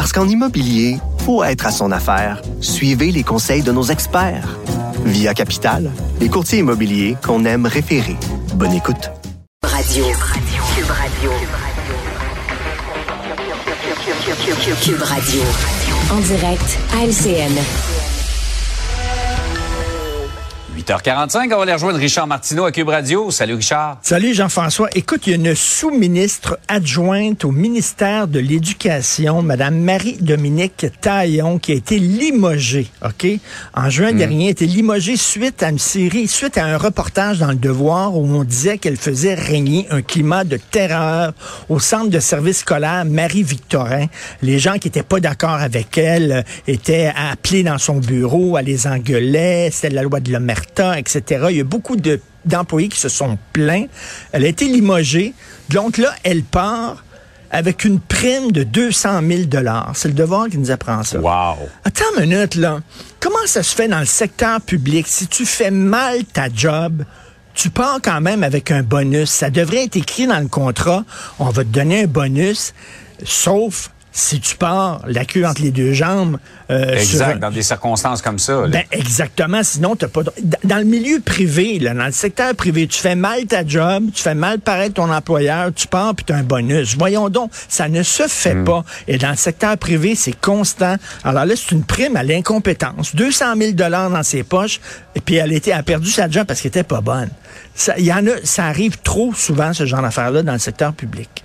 Parce qu'en immobilier, faut être à son affaire. Suivez les conseils de nos experts. Via Capital, les courtiers immobiliers qu'on aime référer. Bonne écoute. Radio. Cube Radio. Cube Radio. En direct à. 8h45, on va aller rejoindre Richard Martineau à Cube Radio. Salut Richard. Salut Jean-François. Écoute, il y a une sous-ministre adjointe au ministère de l'Éducation, Madame Marie-Dominique Taillon, qui a été limogée, OK? En juin dernier, a été limogée suite à une série, suite à un reportage dans Le Devoir où on disait qu'elle faisait régner un climat de terreur au centre de service scolaire Marie-Victorin. Les gens qui étaient pas d'accord avec elle euh, étaient appelés dans son bureau, à les engueuler, c'était la loi de l'omerta, etc. Il y a beaucoup de d'employés qui se sont plaints. Elle a été limogée. Donc là, elle part avec une prime de 200 000 C'est le devoir qui nous apprend ça. Wow. Attends une minute, là. Comment ça se fait dans le secteur public? Si tu fais mal ta job, tu pars quand même avec un bonus. Ça devrait être écrit dans le contrat. On va te donner un bonus, sauf si tu pars la queue entre les deux jambes. Euh, exact, dans des circonstances comme ça. Ben, exactement, sinon t'as pas. Dans le milieu privé, là, dans le secteur privé, tu fais mal ta job, tu fais mal paraître ton employeur, tu pars puis tu as un bonus. Voyons donc, ça ne se fait Hmm. pas. Et dans le secteur privé, c'est constant. Alors là, c'est une prime à l'incompétence. 200 000 dollars dans ses poches, et puis elle était, a perdu sa job parce qu'elle était pas bonne. Ça, il y en a, ça arrive trop souvent ce genre d'affaires-là dans le secteur public.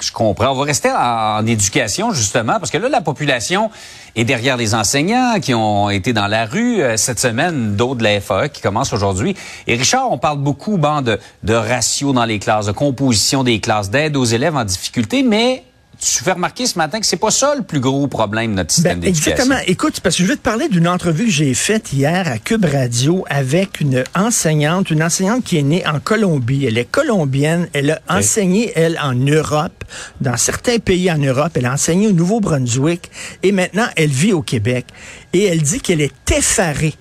Je comprends. On va rester en, éducation, justement, parce que là, la population est derrière les enseignants qui ont été dans la rue euh, cette semaine, d'autres de la FAE qui commencent aujourd'hui. Et Richard, on parle beaucoup bon, de, de ratio dans les classes, de composition des classes, d'aide aux élèves en difficulté, mais tu fais remarquer ce matin que c'est pas ça le plus gros problème de notre système Ben, d'éducation. exactement. Écoute, parce que je vais te parler d'une entrevue que j'ai faite hier à Cube Radio avec une enseignante, une enseignante qui est née en Colombie. Elle est colombienne. Elle a enseigné, elle, en Europe, dans certains pays en Europe. Elle a enseigné au Nouveau-Brunswick et maintenant elle vit au Québec. Et elle dit qu'elle est effarée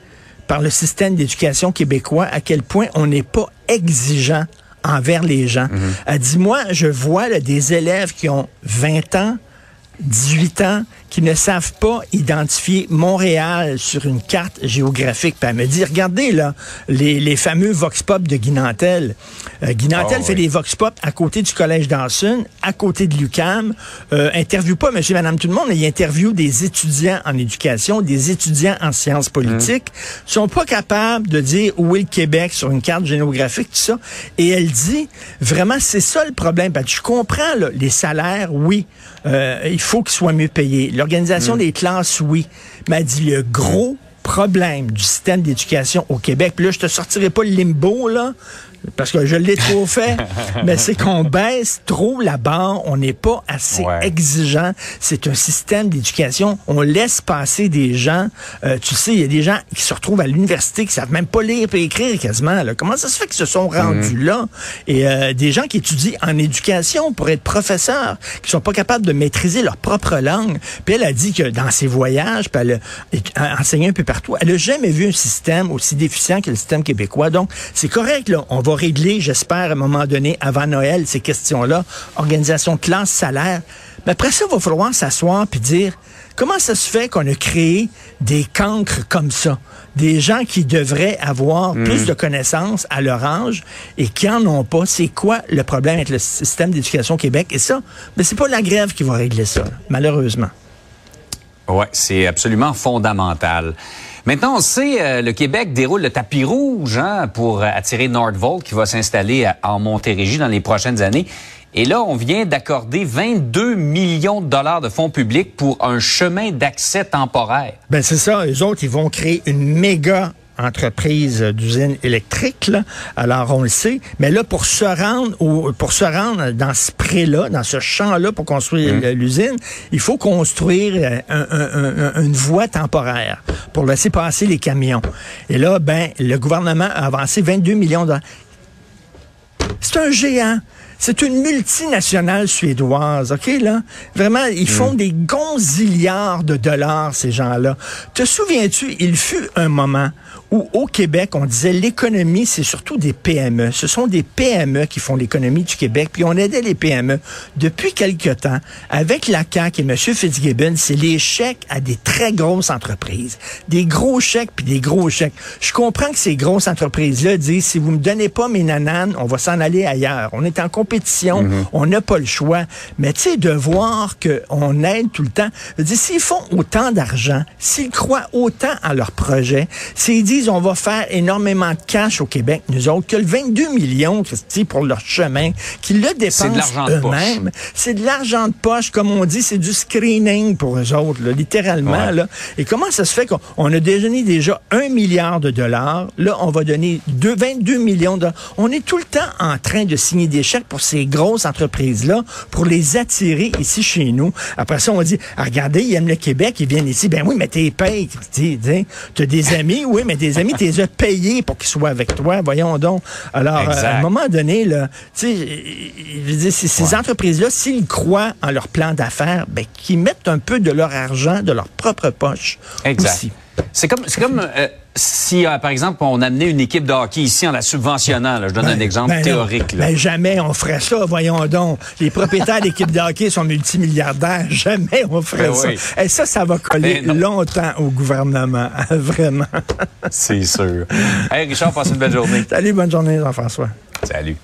par le système d'éducation québécois, à quel point on n'est pas exigeant envers les gens. Elle dit, moi, je vois là, des élèves qui ont 20 ans, 18 ans, qui ne savent pas identifier Montréal sur une carte géographique. Puis elle me dit, regardez là, les, les fameux Vox Pop de Guy Nantel. Euh, Guy Nantel Oh, fait oui. des Vox Pop à côté du Collège Dawson, à côté de l'UCAM. Euh, interview pas monsieur, madame, tout le monde, mais il interview des étudiants en éducation, des étudiants en sciences politiques. Ils sont pas capables de dire où est le Québec sur une carte géographique, tout ça. Et elle dit, vraiment, c'est ça le problème. Parce que je comprends là, les salaires, oui, euh, il faut qu'ils soient mieux payés. L'organisation des classes, oui. Mais elle dit, le gros problème du système d'éducation au Québec, puis là, je te sortirai pas le limbo, là, parce que je l'ai trop fait, mais c'est qu'on baisse trop la barre, on n'est pas assez Ouais. exigeant. C'est un système d'éducation, on laisse passer des gens. Euh, tu sais, il y a des gens qui se retrouvent à l'université qui savent même pas lire et écrire quasiment. Là. Comment ça se fait qu'ils se sont rendus là? Et euh, des gens qui étudient en éducation pour être professeurs, qui sont pas capables de maîtriser leur propre langue. Puis elle a dit que dans ses voyages, puis elle a a enseigné un peu partout, elle a jamais vu un système aussi déficient que le système québécois. Donc, c'est correct, là. On va régler, j'espère, à un moment donné, avant Noël, ces questions-là. Organisation de classe, salaire. Mais après ça, il va falloir s'asseoir puis dire comment ça se fait qu'on a créé des cancres comme ça? Des gens qui devraient avoir plus de connaissances à leur âge et qui en ont pas. C'est quoi le problème avec le système d'éducation au Québec? Et ça, mais c'est pas la grève qui va régler ça, malheureusement. Oui, c'est absolument fondamental. Maintenant, on sait, euh, le Québec déroule le tapis rouge hein, pour euh, attirer Nordvolt qui va s'installer en Montérégie dans les prochaines années. Et là, on vient d'accorder 22 millions de dollars de fonds publics pour un chemin d'accès temporaire. Ben c'est ça, eux autres, ils vont créer une méga entreprise d'usine électrique. Là. Alors, on le sait. Mais là, pour se rendre au, pour se rendre dans ce pré-là, dans ce champ-là pour construire Mmh. l'usine, il faut construire euh, un- un- un- une voie temporaire pour laisser passer les camions. Et là, ben, le gouvernement a avancé 22 millions de c'est un géant. C'est une multinationale suédoise, OK, là? Vraiment, ils font des gonzillards de dollars, ces gens-là. Te souviens-tu, il fut un moment où, au Québec, on disait l'économie, c'est surtout des PME. Ce sont des PME qui font l'économie du Québec, puis on aidait les PME. Depuis quelque temps, avec la CAQ et M. Fitzgibbon, c'est les chèques à des très grosses entreprises. Des gros chèques, puis des gros chèques. Je comprends que ces grosses entreprises-là disent, si vous me donnez pas mes nananes, on va s'en aller ailleurs. On est en compétition, on n'a pas le choix. Mais tu sais, de voir qu'on aide tout le temps, s'ils font autant d'argent, s'ils croient autant à leur projet, s'ils disent, on va faire énormément de cash au Québec, nous autres, que le 22 millions, Christy, pour leur chemin, qu'ils le dépensent eux-mêmes, c'est de l'argent de poche, comme on dit, c'est du screening pour eux autres, là, littéralement. Ouais. Là. Et comment ça se fait qu'on on a donné déjà un milliard de dollars, là, on va donner deux- 22 millions de dollars. On est tout le temps en train de signer des chèques pour ces grosses entreprises-là, pour les attirer ici chez nous. Après ça, on dit, ah, regardez, ils aiment le Québec, ils viennent ici. Ben oui, mais t'es payé. Tu as des amis, oui, mais des amis, t'es payés pour qu'ils soient avec toi. Voyons donc. Alors, euh, à un moment donné, là, tu sais, je ces, entreprises-là, s'ils croient en leur plan d'affaires, ben, qu'ils mettent un peu de leur argent, de leur propre poche Exact. C'est comme, c'est comme euh, si, euh, par exemple, on amenait une équipe de hockey ici en la subventionnant. là. je donne un Ben, exemple ben non. théorique. là. Ben jamais on ferait ça, voyons donc. Les propriétaires d'équipes de hockey sont multimilliardaires. Jamais on ferait ça. oui. Et ça, ça va coller longtemps au gouvernement. Vraiment. C'est sûr. Hey, Richard, passe une belle journée. Salut, bonne journée, Jean-François. Salut.